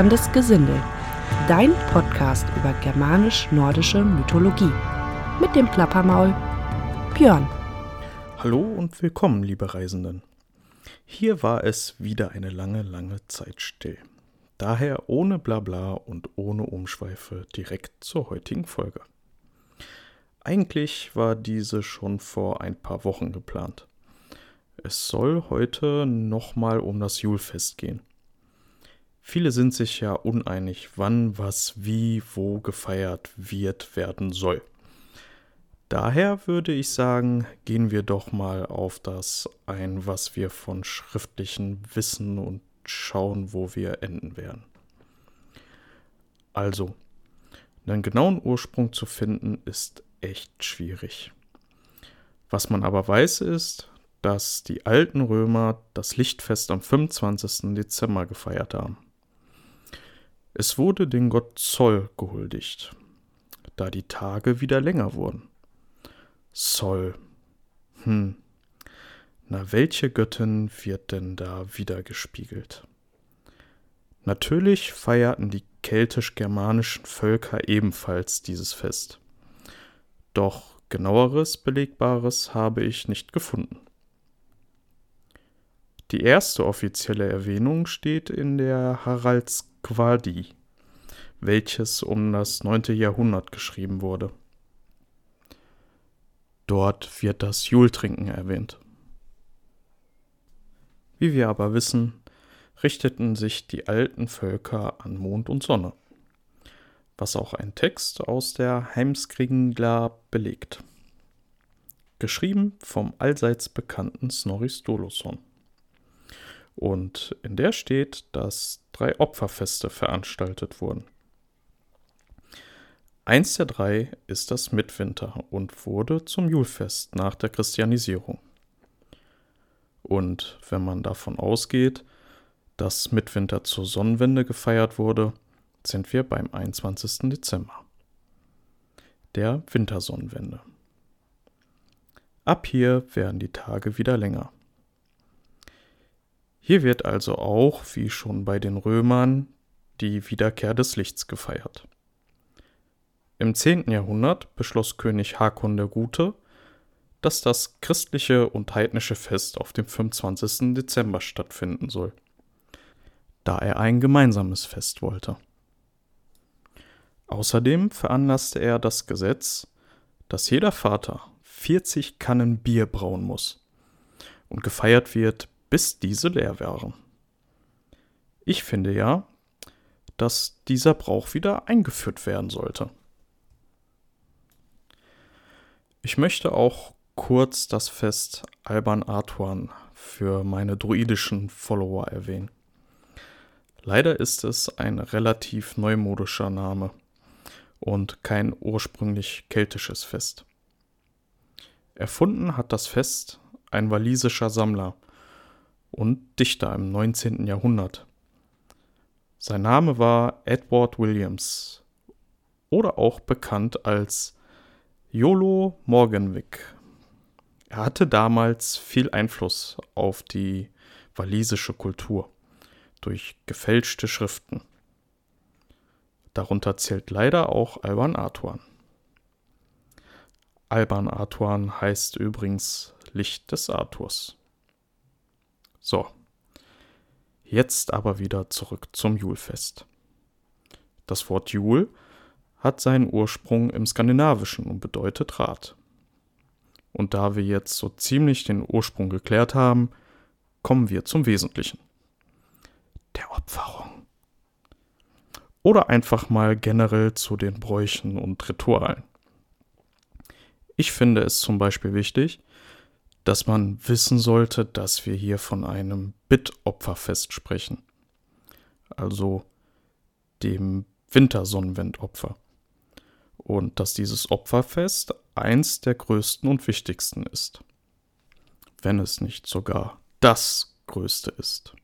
Plapperndes Gesindel, dein Podcast über germanisch-nordische Mythologie. Mit dem Plappermaul Björn. Hallo und willkommen, liebe Reisenden. Hier war es wieder eine lange, lange Zeit still. Daher ohne Blabla und ohne Umschweife direkt zur heutigen Folge. Eigentlich war diese schon vor ein paar Wochen geplant. Es soll heute nochmal um das Julfest gehen. Viele sind sich ja uneinig, wann, was, wie, wo gefeiert wird werden soll. Daher würde ich sagen, gehen wir doch mal auf das ein, was wir von schriftlichen wissen und schauen, wo wir enden werden. Also, einen genauen Ursprung zu finden, ist echt schwierig. Was man aber weiß ist, dass die alten Römer das Lichtfest am 25. Dezember gefeiert haben. Es wurde den Gott Zoll gehuldigt, da die Tage wieder länger wurden. Zoll. Hm. Na, welche Göttin wird denn da wieder gespiegelt? Natürlich feierten die keltisch-germanischen Völker ebenfalls dieses Fest. Doch genaueres Belegbares habe ich nicht gefunden. Die erste offizielle Erwähnung steht in der Haraldsquadi, welches um das 9. Jahrhundert geschrieben wurde. Dort wird das Jultrinken erwähnt. Wie wir aber wissen, richteten sich die alten Völker an Mond und Sonne, was auch ein Text aus der Heimskringla belegt. Geschrieben vom allseits bekannten Snorri Sturluson und in der steht, dass drei Opferfeste veranstaltet wurden. Eins der drei ist das Mitwinter und wurde zum Julfest nach der Christianisierung. Und wenn man davon ausgeht, dass Mitwinter zur Sonnenwende gefeiert wurde, sind wir beim 21. Dezember, der Wintersonnenwende. Ab hier werden die Tage wieder länger. Hier wird also auch, wie schon bei den Römern, die Wiederkehr des Lichts gefeiert. Im 10. Jahrhundert beschloss König Hakon der Gute, dass das christliche und heidnische Fest auf dem 25. Dezember stattfinden soll, da er ein gemeinsames Fest wollte. Außerdem veranlasste er das Gesetz, dass jeder Vater 40 Kannen Bier brauen muss und gefeiert wird, bis diese leer wären. Ich finde ja, dass dieser Brauch wieder eingeführt werden sollte. Ich möchte auch kurz das Fest Alban Artuan für meine druidischen Follower erwähnen. Leider ist es ein relativ neumodischer Name und kein ursprünglich keltisches Fest. Erfunden hat das Fest ein walisischer Sammler und Dichter im 19. Jahrhundert. Sein Name war Edward Williams oder auch bekannt als Yolo Morganwick. Er hatte damals viel Einfluss auf die walisische Kultur durch gefälschte Schriften. Darunter zählt leider auch Alban Artuan. Alban Artuan heißt übrigens Licht des Arthurs. So. Jetzt aber wieder zurück zum Julfest. Das Wort Jul hat seinen Ursprung im Skandinavischen und bedeutet Rat. Und da wir jetzt so ziemlich den Ursprung geklärt haben, kommen wir zum Wesentlichen. Der Opferung. Oder einfach mal generell zu den Bräuchen und Ritualen. Ich finde es zum Beispiel wichtig, dass man wissen sollte, dass wir hier von einem Bittopferfest sprechen. Also dem Wintersonnenwendopfer. Und dass dieses Opferfest eins der größten und wichtigsten ist. Wenn es nicht sogar das größte ist.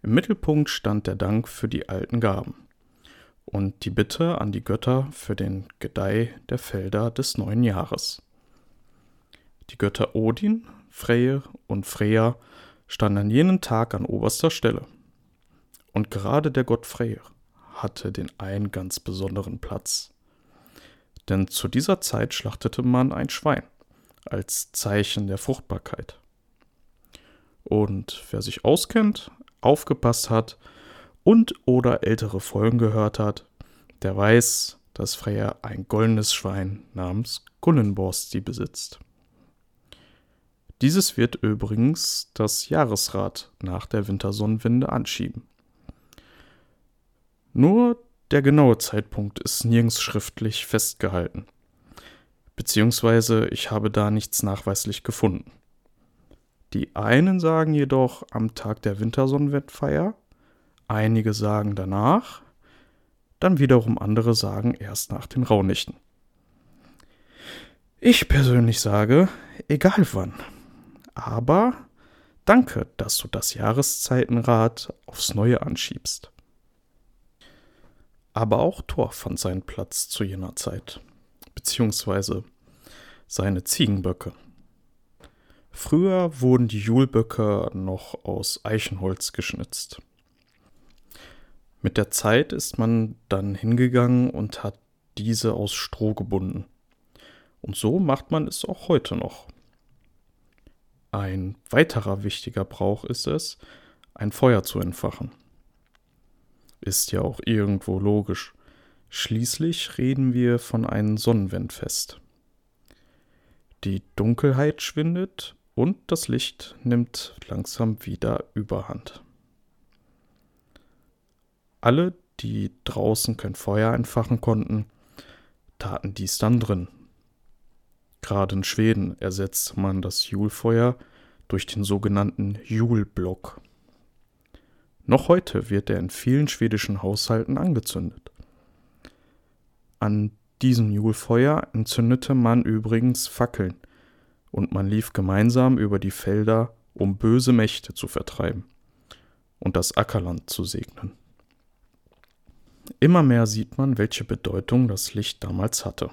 Im Mittelpunkt stand der Dank für die alten Gaben und die Bitte an die Götter für den Gedeih der Felder des neuen Jahres. Die Götter Odin, Freyr und Freya standen an jenem Tag an oberster Stelle. Und gerade der Gott Freyr hatte den einen ganz besonderen Platz. Denn zu dieser Zeit schlachtete man ein Schwein als Zeichen der Fruchtbarkeit. Und wer sich auskennt, aufgepasst hat und oder ältere Folgen gehört hat, der weiß, dass Freya ein goldenes Schwein namens Gullenborsti besitzt. Dieses wird übrigens das Jahresrad nach der Wintersonnenwende anschieben. Nur der genaue Zeitpunkt ist nirgends schriftlich festgehalten. Beziehungsweise ich habe da nichts nachweislich gefunden. Die einen sagen jedoch am Tag der Wintersonnenwettfeier, einige sagen danach, dann wiederum andere sagen erst nach den Rauhnächten. Ich persönlich sage, egal wann. Aber danke, dass du das Jahreszeitenrad aufs Neue anschiebst. Aber auch Thor fand seinen Platz zu jener Zeit, beziehungsweise seine Ziegenböcke. Früher wurden die Julböcke noch aus Eichenholz geschnitzt. Mit der Zeit ist man dann hingegangen und hat diese aus Stroh gebunden. Und so macht man es auch heute noch. Ein weiterer wichtiger Brauch ist es, ein Feuer zu entfachen. Ist ja auch irgendwo logisch. Schließlich reden wir von einem Sonnenwendfest. Die Dunkelheit schwindet und das Licht nimmt langsam wieder überhand. Alle, die draußen kein Feuer entfachen konnten, taten dies dann drin. Gerade in Schweden ersetzte man das Julfeuer durch den sogenannten Julblock. Noch heute wird er in vielen schwedischen Haushalten angezündet. An diesem Julfeuer entzündete man übrigens Fackeln und man lief gemeinsam über die Felder, um böse Mächte zu vertreiben und das Ackerland zu segnen. Immer mehr sieht man, welche Bedeutung das Licht damals hatte.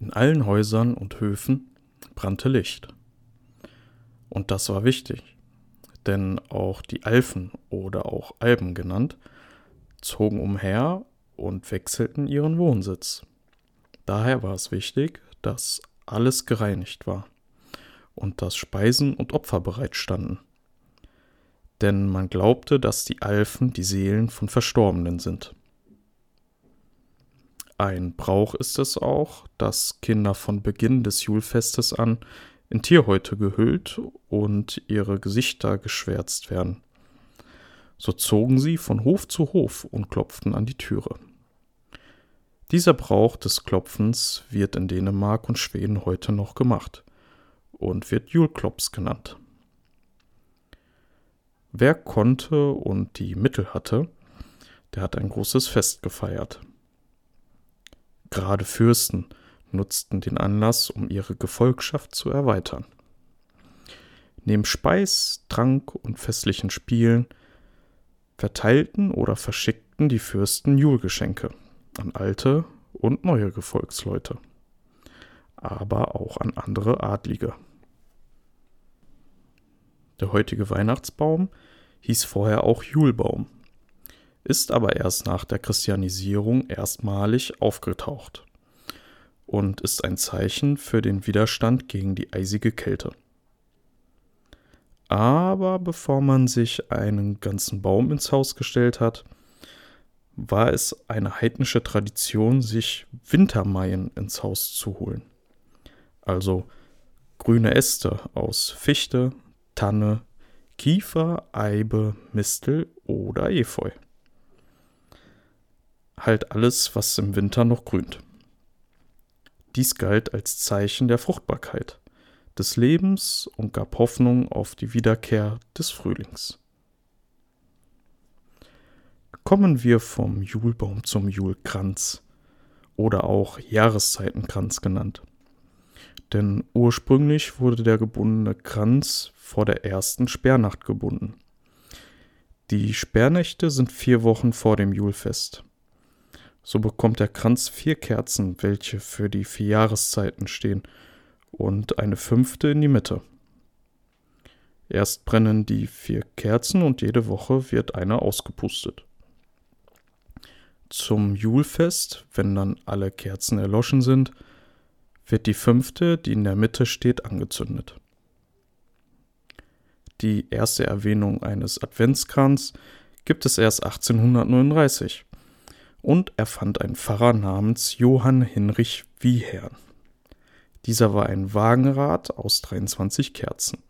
In allen Häusern und Höfen brannte Licht. Und das war wichtig, denn auch die Alfen oder auch Alben genannt, zogen umher und wechselten ihren Wohnsitz. Daher war es wichtig, dass alles gereinigt war und dass Speisen und Opfer bereitstanden. Denn man glaubte, dass die Alfen die Seelen von Verstorbenen sind. Ein Brauch ist es auch, dass Kinder von Beginn des Julfestes an in Tierhäute gehüllt und ihre Gesichter geschwärzt werden. So zogen sie von Hof zu Hof und klopften an die Türe. Dieser Brauch des Klopfens wird in Dänemark und Schweden heute noch gemacht und wird Julklops genannt. Wer konnte und die Mittel hatte, der hat ein großes Fest gefeiert. Gerade Fürsten nutzten den Anlass, um ihre Gefolgschaft zu erweitern. Neben Speis, Trank und festlichen Spielen verteilten oder verschickten die Fürsten Julgeschenke an alte und neue Gefolgsleute, aber auch an andere Adlige. Der heutige Weihnachtsbaum hieß vorher auch Julbaum, ist aber erst nach der Christianisierung erstmalig aufgetaucht und ist ein Zeichen für den Widerstand gegen die eisige Kälte. Aber bevor man sich einen ganzen Baum ins Haus gestellt hat, war es eine heidnische Tradition, sich Wintermaien ins Haus zu holen. Also grüne Äste aus Fichte, Tanne, Kiefer, Eibe, Mistel oder Efeu. Halt alles, was im Winter noch grünt. Dies galt als Zeichen der Fruchtbarkeit, des Lebens und gab Hoffnung auf die Wiederkehr des Frühlings. Kommen wir vom Julbaum zum Julkranz oder auch Jahreszeitenkranz genannt. Denn ursprünglich wurde der gebundene Kranz vor der ersten Sperrnacht gebunden. Die Sperrnächte sind vier Wochen vor dem Julfest. So bekommt der Kranz vier Kerzen, welche für die vier Jahreszeiten stehen, und eine fünfte in die Mitte. Erst brennen die vier Kerzen und jede Woche wird eine ausgepustet. Zum Julfest, wenn dann alle Kerzen erloschen sind, wird die fünfte, die in der Mitte steht, angezündet. Die erste Erwähnung eines Adventskranz gibt es erst 1839 und erfand ein Pfarrer namens Johann Hinrich Wiehern. Dieser war ein Wagenrad aus 23 Kerzen.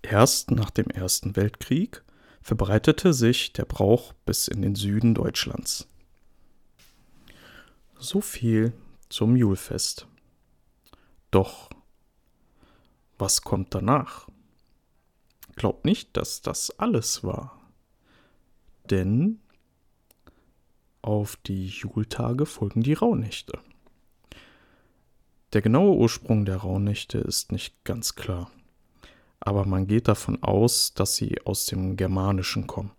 Erst nach dem Ersten Weltkrieg verbreitete sich der Brauch bis in den Süden Deutschlands. So viel zum Julfest. Doch was kommt danach? Glaubt nicht, dass das alles war. Denn auf die Jultage folgen die Rauhnächte. Der genaue Ursprung der Rauhnächte ist nicht ganz klar, aber man geht davon aus, dass sie aus dem Germanischen kommen.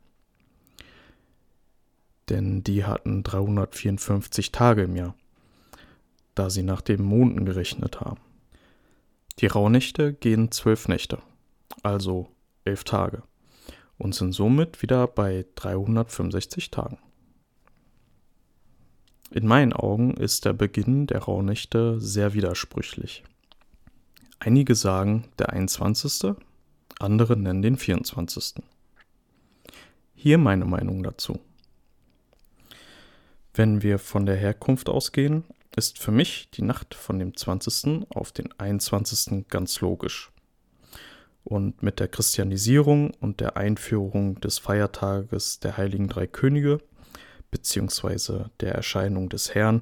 Denn die hatten 354 Tage im Jahr, da sie nach den Monden gerechnet haben. Die Rauhnächte gehen zwölf Nächte, also elf Tage, und sind somit wieder bei 365 Tagen. In meinen Augen ist der Beginn der Rauhnächte sehr widersprüchlich. Einige sagen der 21., andere nennen den 24. Hier meine Meinung dazu. Wenn wir von der Herkunft ausgehen, ist für mich die Nacht von dem 20. auf den 21. ganz logisch. Und mit der Christianisierung und der Einführung des Feiertages der Heiligen Drei Könige beziehungsweise der Erscheinung des Herrn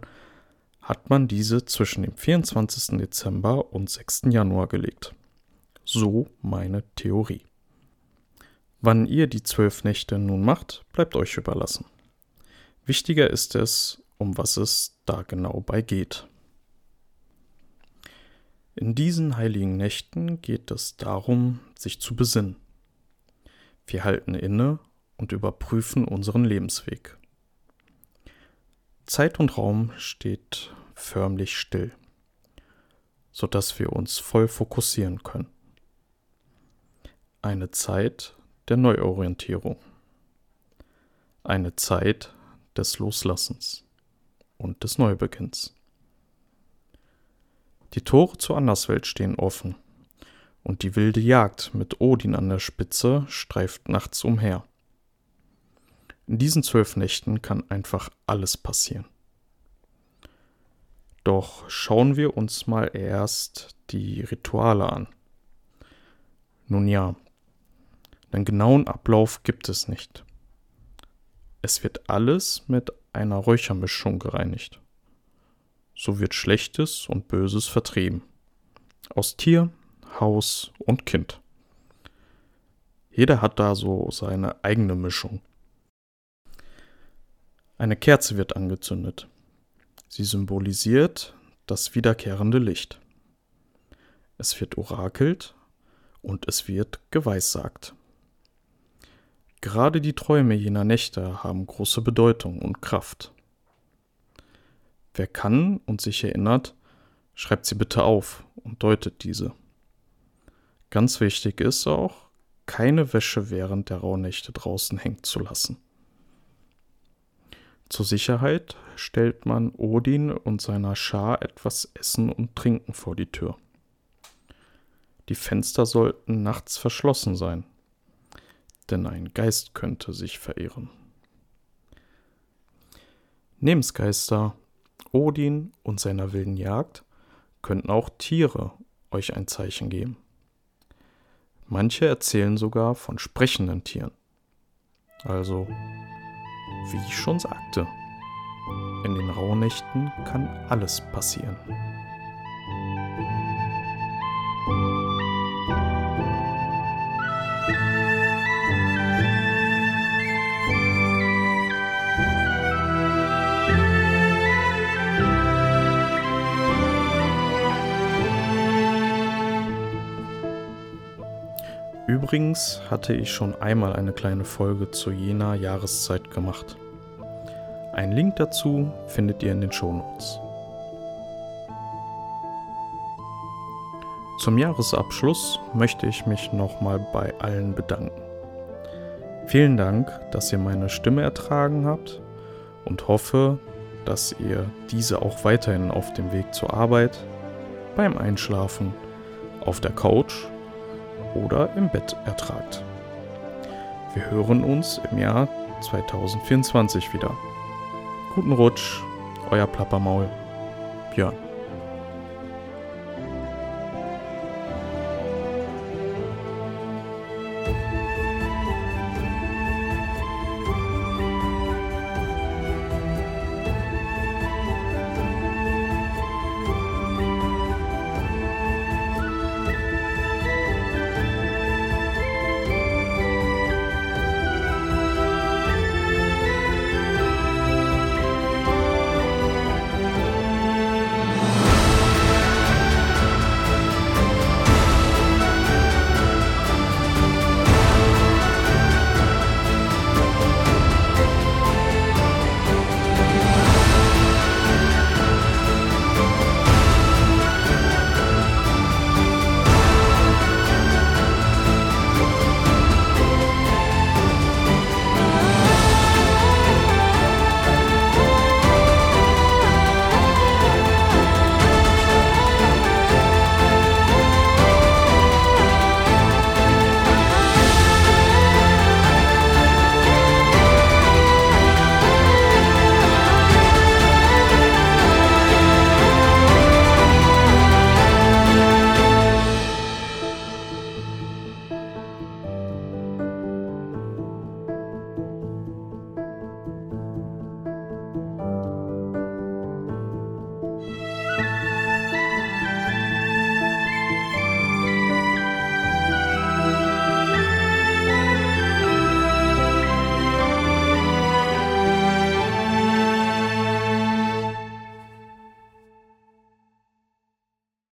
hat man diese zwischen dem 24. Dezember und 6. Januar gelegt. So meine Theorie. Wann ihr die zwölf Nächte nun macht, bleibt euch überlassen. Wichtiger ist es, um was es da genau bei geht. In diesen heiligen Nächten geht es darum, sich zu besinnen. Wir halten inne und überprüfen unseren Lebensweg. Zeit und Raum steht förmlich still, sodass wir uns voll fokussieren können. Eine Zeit der Neuorientierung. Eine Zeit des Loslassens und des Neubeginns. Die Tore zur Anderswelt stehen offen, und die wilde Jagd mit Odin an der Spitze streift nachts umher. In diesen zwölf Nächten kann einfach alles passieren. Doch schauen wir uns mal erst die Rituale an. Nun ja, einen genauen Ablauf gibt es nicht. Es wird alles mit einer Räuchermischung gereinigt. So wird Schlechtes und Böses vertrieben. Aus Tier, Haus und Kind. Jeder hat da so seine eigene Mischung. Eine Kerze wird angezündet. Sie symbolisiert das wiederkehrende Licht. Es wird orakelt und es wird geweissagt. Gerade die Träume jener Nächte haben große Bedeutung und Kraft. Wer kann und sich erinnert, schreibt sie bitte auf und deutet diese. Ganz wichtig ist auch, keine Wäsche während der Rauhnächte draußen hängen zu lassen. Zur Sicherheit stellt man Odin und seiner Schar etwas Essen und Trinken vor die Tür. Die Fenster sollten nachts verschlossen sein, denn ein Geist könnte sich verirren. Nebensgeister, Odin und seiner wilden Jagd könnten auch Tiere euch ein Zeichen geben. Manche erzählen sogar von sprechenden Tieren. Also wie ich schon sagte, in den Rauhnächten kann alles passieren. Übrigens hatte ich schon einmal eine kleine Folge zu jener Jahreszeit gemacht. Einen Link dazu findet ihr in den Shownotes. Zum Jahresabschluss möchte ich mich nochmal bei allen bedanken. Vielen Dank, dass ihr meine Stimme ertragen habt und hoffe, dass ihr diese auch weiterhin auf dem Weg zur Arbeit, beim Einschlafen, auf der Couch oder im Bett ertragt. Wir hören uns im Jahr 2024 wieder. Guten Rutsch, euer Plappermaul, Björn.